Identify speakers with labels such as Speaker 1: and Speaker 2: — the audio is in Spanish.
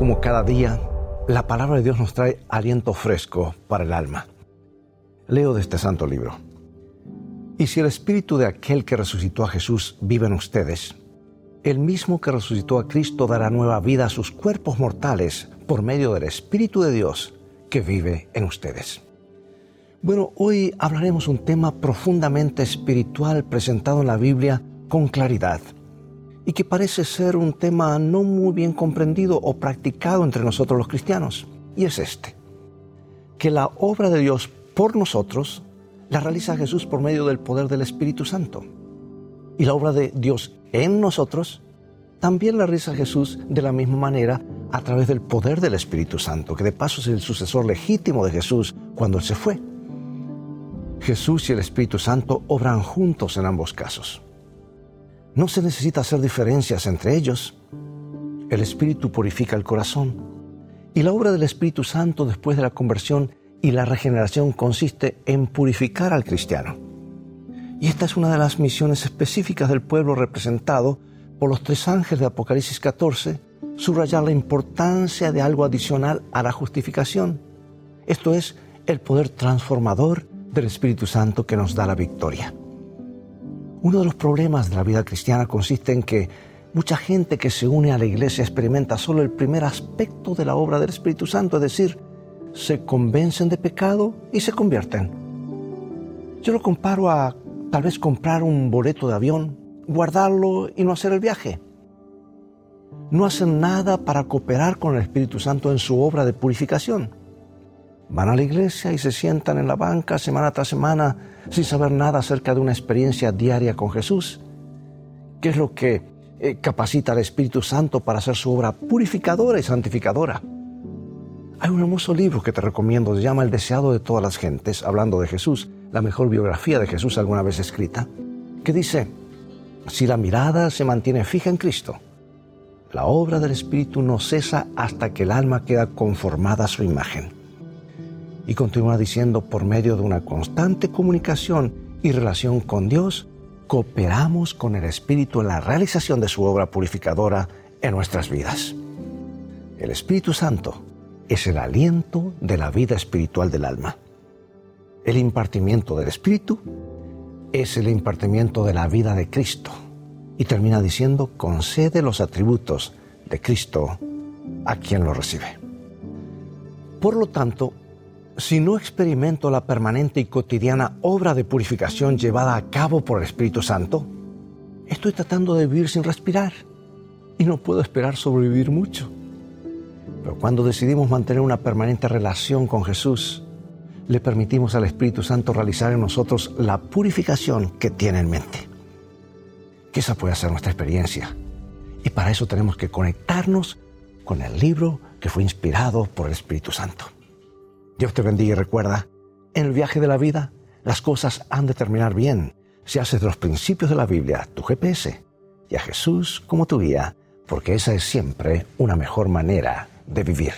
Speaker 1: como cada día, la palabra de Dios nos trae aliento fresco para el alma. Leo de este santo libro. Y si el espíritu de aquel que resucitó a Jesús vive en ustedes, el mismo que resucitó a Cristo dará nueva vida a sus cuerpos mortales por medio del Espíritu de Dios que vive en ustedes. Bueno, hoy hablaremos un tema profundamente espiritual presentado en la Biblia con claridad y que parece ser un tema no muy bien comprendido o practicado entre nosotros los cristianos. Y es este, que la obra de Dios por nosotros la realiza Jesús por medio del poder del Espíritu Santo. Y la obra de Dios en nosotros también la realiza Jesús de la misma manera a través del poder del Espíritu Santo, que de paso es el sucesor legítimo de Jesús cuando Él se fue. Jesús y el Espíritu Santo obran juntos en ambos casos. No se necesita hacer diferencias entre ellos. El Espíritu purifica el corazón. Y la obra del Espíritu Santo después de la conversión y la regeneración consiste en purificar al cristiano. Y esta es una de las misiones específicas del pueblo representado por los tres ángeles de Apocalipsis 14, subrayar la importancia de algo adicional a la justificación. Esto es el poder transformador del Espíritu Santo que nos da la victoria. Uno de los problemas de la vida cristiana consiste en que mucha gente que se une a la iglesia experimenta solo el primer aspecto de la obra del Espíritu Santo, es decir, se convencen de pecado y se convierten. Yo lo comparo a tal vez comprar un boleto de avión, guardarlo y no hacer el viaje. No hacen nada para cooperar con el Espíritu Santo en su obra de purificación. Van a la iglesia y se sientan en la banca semana tras semana sin saber nada acerca de una experiencia diaria con Jesús. ¿Qué es lo que eh, capacita al Espíritu Santo para hacer su obra purificadora y santificadora? Hay un hermoso libro que te recomiendo, se llama El deseado de todas las gentes, hablando de Jesús, la mejor biografía de Jesús alguna vez escrita, que dice, si la mirada se mantiene fija en Cristo, la obra del Espíritu no cesa hasta que el alma queda conformada a su imagen. Y continúa diciendo, por medio de una constante comunicación y relación con Dios, cooperamos con el Espíritu en la realización de su obra purificadora en nuestras vidas. El Espíritu Santo es el aliento de la vida espiritual del alma. El impartimiento del Espíritu es el impartimiento de la vida de Cristo. Y termina diciendo, concede los atributos de Cristo a quien lo recibe. Por lo tanto, si no experimento la permanente y cotidiana obra de purificación llevada a cabo por el Espíritu Santo, estoy tratando de vivir sin respirar y no puedo esperar sobrevivir mucho. Pero cuando decidimos mantener una permanente relación con Jesús, le permitimos al Espíritu Santo realizar en nosotros la purificación que tiene en mente. Que esa puede ser nuestra experiencia. Y para eso tenemos que conectarnos con el libro que fue inspirado por el Espíritu Santo. Dios te bendiga y recuerda, en el viaje de la vida las cosas han de terminar bien si haces de los principios de la Biblia tu GPS y a Jesús como tu guía, porque esa es siempre una mejor manera de vivir.